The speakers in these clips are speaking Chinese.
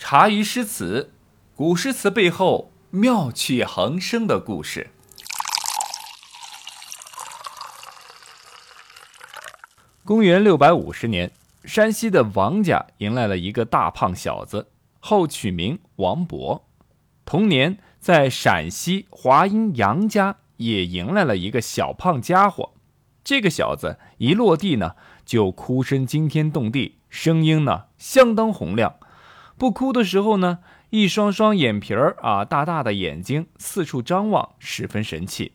茶余诗词，古诗词背后妙趣横生的故事。公元六百五十年，山西的王家迎来了一个大胖小子，后取名王勃。同年，在陕西华阴杨家也迎来了一个小胖家伙。这个小子一落地呢，就哭声惊天动地，声音呢相当洪亮。不哭的时候呢，一双双眼皮儿啊，大大的眼睛四处张望，十分神气。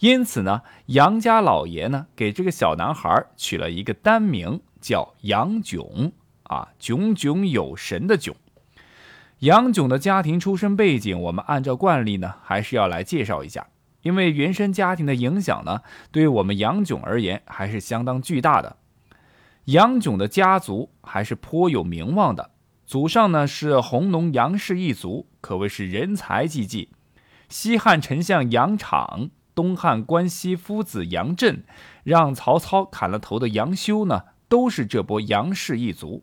因此呢，杨家老爷呢给这个小男孩取了一个单名，叫杨炯啊，炯炯有神的炯。杨炯的家庭出身背景，我们按照惯例呢，还是要来介绍一下，因为原生家庭的影响呢，对于我们杨炯而言还是相当巨大的。杨炯的家族还是颇有名望的，祖上呢是弘农杨氏一族，可谓是人才济济。西汉丞相杨敞。东汉关西夫子杨震，让曹操砍了头的杨修呢，都是这波杨氏一族。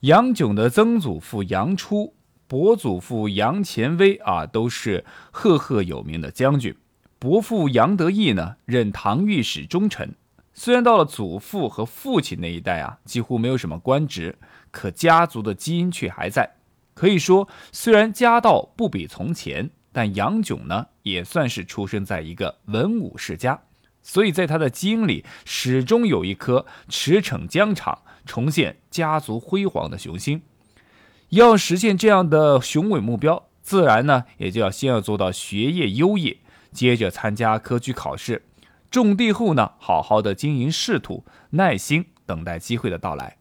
杨炯的曾祖父杨初、伯祖父杨虔威啊，都是赫赫有名的将军。伯父杨得意呢，任唐御史中丞。虽然到了祖父和父亲那一代啊，几乎没有什么官职，可家族的基因却还在。可以说，虽然家道不比从前。但杨炯呢，也算是出生在一个文武世家，所以在他的基因里始终有一颗驰骋疆场、重现家族辉煌的雄心。要实现这样的雄伟目标，自然呢，也就要先要做到学业优异，接着参加科举考试，种地后呢，好好的经营仕途，耐心等待机会的到来。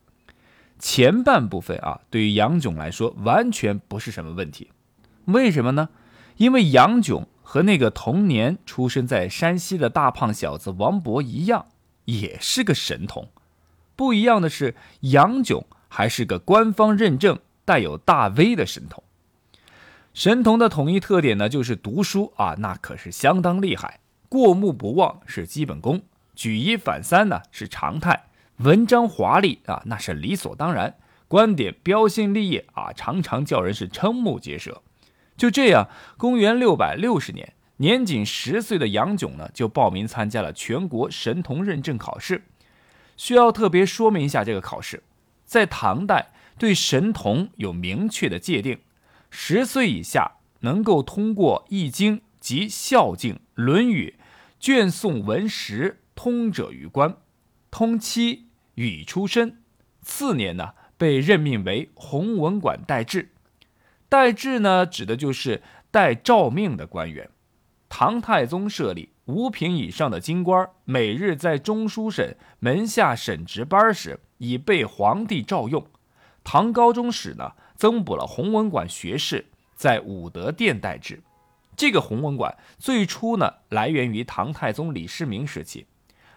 前半部分啊，对于杨炯来说完全不是什么问题，为什么呢？因为杨炯和那个童年出生在山西的大胖小子王勃一样，也是个神童。不一样的是，杨炯还是个官方认证、带有大 V 的神童。神童的统一特点呢，就是读书啊，那可是相当厉害。过目不忘是基本功，举一反三呢是常态，文章华丽啊那是理所当然，观点标新立异啊，常常叫人是瞠目结舌。就这样，公元六百六十年，年仅十岁的杨炯呢，就报名参加了全国神童认证考试。需要特别说明一下，这个考试在唐代对神童有明确的界定：十岁以下能够通过《易经》及《孝经》《论语》卷送文识通者于官，通七语出身。次年呢，被任命为弘文馆待制。代制呢，指的就是代诏命的官员。唐太宗设立五品以上的京官，每日在中书省门下审值班时，已被皇帝召用。唐高宗时呢，增补了弘文馆学士，在武德殿待制。这个弘文馆最初呢，来源于唐太宗李世民时期，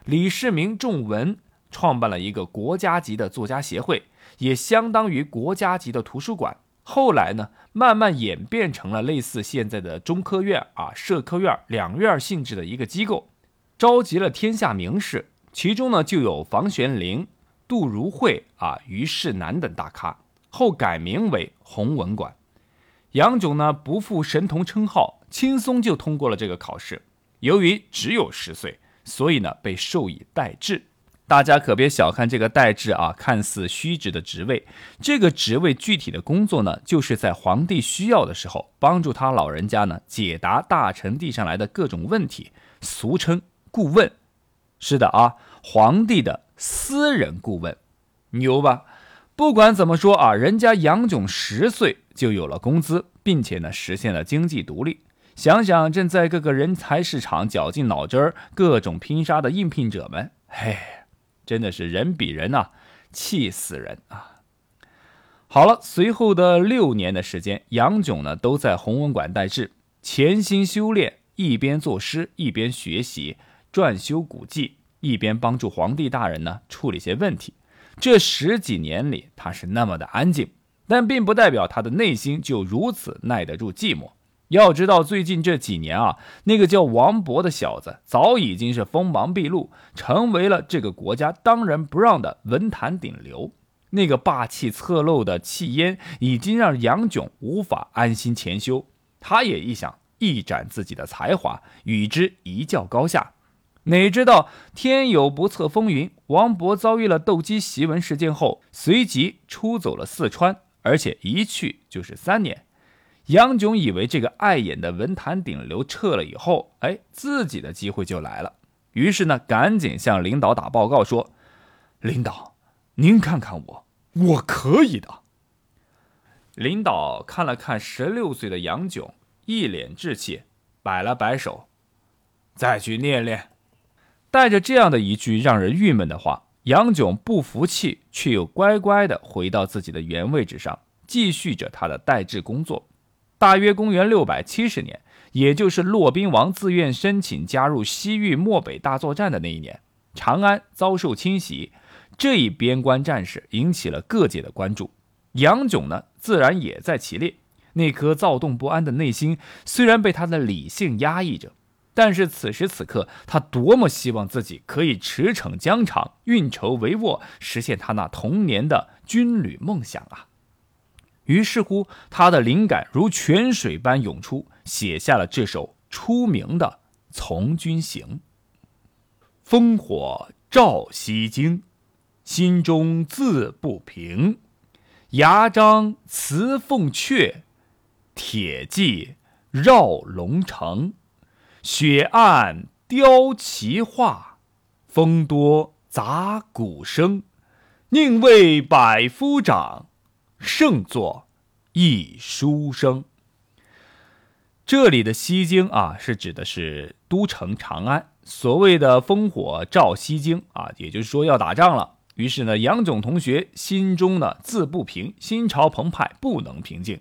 李世民重文，创办了一个国家级的作家协会，也相当于国家级的图书馆。后来呢，慢慢演变成了类似现在的中科院啊、社科院两院性质的一个机构，召集了天下名士，其中呢就有房玄龄、杜如晦啊、虞世南等大咖。后改名为弘文馆。杨炯呢不负神童称号，轻松就通过了这个考试。由于只有十岁，所以呢被授以代制。大家可别小看这个代制啊，看似虚职的职位，这个职位具体的工作呢，就是在皇帝需要的时候，帮助他老人家呢解答大臣递上来的各种问题，俗称顾问。是的啊，皇帝的私人顾问，牛吧？不管怎么说啊，人家杨炯十岁就有了工资，并且呢实现了经济独立。想想正在各个人才市场绞尽脑汁儿、各种拼杀的应聘者们，嘿。真的是人比人呐，气死人啊！好了，随后的六年的时间，杨炯呢都在弘文馆待制，潜心修炼，一边作诗，一边学习撰修古迹，一边帮助皇帝大人呢处理些问题。这十几年里，他是那么的安静，但并不代表他的内心就如此耐得住寂寞。要知道，最近这几年啊，那个叫王勃的小子早已经是锋芒毕露，成为了这个国家当仁不让的文坛顶流。那个霸气侧漏的气焰已经让杨炯无法安心潜修。他也一想一展自己的才华，与之一较高下。哪知道天有不测风云，王勃遭遇了斗鸡檄文事件后，随即出走了四川，而且一去就是三年。杨炯以为这个碍眼的文坛顶流撤了以后，哎，自己的机会就来了。于是呢，赶紧向领导打报告说：“领导，您看看我，我可以的。”领导看了看十六岁的杨炯，一脸稚气，摆了摆手：“再去练练。”带着这样的一句让人郁闷的话，杨炯不服气，却又乖乖地回到自己的原位置上，继续着他的代制工作。大约公元六百七十年，也就是骆宾王自愿申请加入西域漠北大作战的那一年，长安遭受侵袭，这一边关战事引起了各界的关注。杨炯呢，自然也在其列。那颗躁动不安的内心，虽然被他的理性压抑着。但是此时此刻，他多么希望自己可以驰骋疆场，运筹帷幄，实现他那童年的军旅梦想啊！于是乎，他的灵感如泉水般涌出，写下了这首出名的《从军行》：烽火照西京，心中自不平。牙璋辞凤阙，铁骑绕龙城。雪暗雕旗画，风多杂鼓声。宁为百夫长，胜作一书生。这里的西京啊，是指的是都城长安。所谓的烽火照西京啊，也就是说要打仗了。于是呢，杨炯同学心中呢自不平，心潮澎湃，不能平静。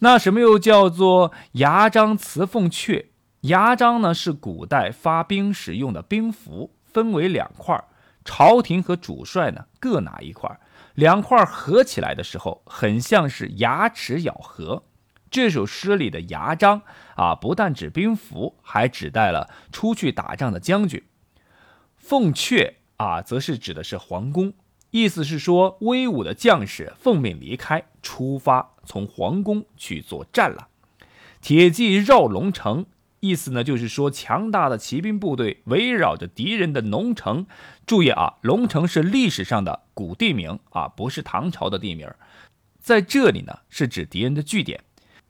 那什么又叫做牙璋辞凤阙？牙璋呢是古代发兵使用的兵符，分为两块，朝廷和主帅呢各拿一块，两块合起来的时候，很像是牙齿咬合。这首诗里的牙璋啊，不但指兵符，还指代了出去打仗的将军。凤阙啊，则是指的是皇宫，意思是说威武的将士奉命离开，出发从皇宫去作战了。铁骑绕龙城。意思呢，就是说强大的骑兵部队围绕着敌人的龙城。注意啊，龙城是历史上的古地名啊，不是唐朝的地名。在这里呢，是指敌人的据点。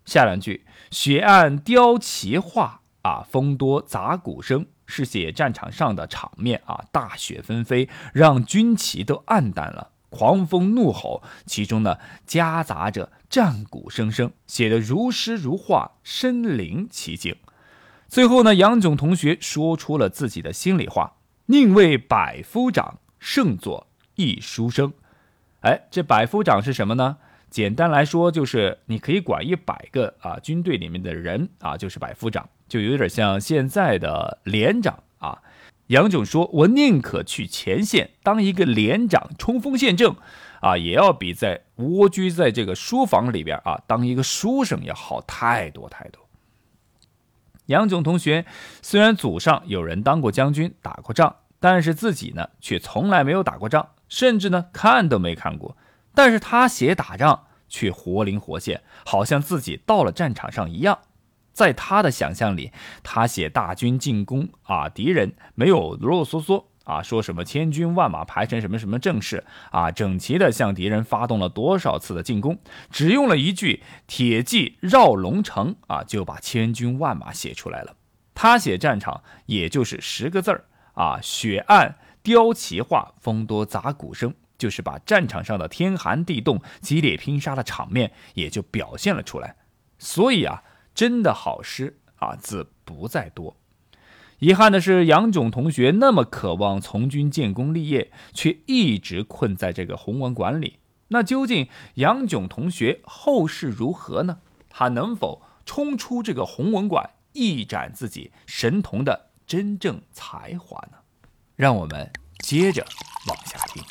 下两句“雪暗雕旗画啊，风多杂鼓声”是写战场上的场面啊，大雪纷飞，让军旗都暗淡了，狂风怒吼，其中呢夹杂着战鼓声声，写得如诗如画，身临其境。最后呢，杨炯同学说出了自己的心里话：“宁为百夫长，胜作一书生。”哎，这百夫长是什么呢？简单来说，就是你可以管一百个啊军队里面的人啊，就是百夫长，就有点像现在的连长啊。杨炯说：“我宁可去前线当一个连长，冲锋陷阵，啊，也要比在蜗居在这个书房里边啊当一个书生要好太多太多。”杨炯同学虽然祖上有人当过将军、打过仗，但是自己呢却从来没有打过仗，甚至呢看都没看过。但是他写打仗却活灵活现，好像自己到了战场上一样。在他的想象里，他写大军进攻啊，敌人没有啰啰嗦嗦。啊，说什么千军万马排成什么什么阵势啊，整齐的向敌人发动了多少次的进攻，只用了一句“铁骑绕龙城”啊，就把千军万马写出来了。他写战场也就是十个字儿啊，雪暗雕旗画，风多杂鼓声，就是把战场上的天寒地冻、激烈拼杀的场面也就表现了出来。所以啊，真的好诗啊，字不在多。遗憾的是，杨炯同学那么渴望从军建功立业，却一直困在这个弘文馆里。那究竟杨炯同学后事如何呢？他能否冲出这个弘文馆，一展自己神童的真正才华呢？让我们接着往下听。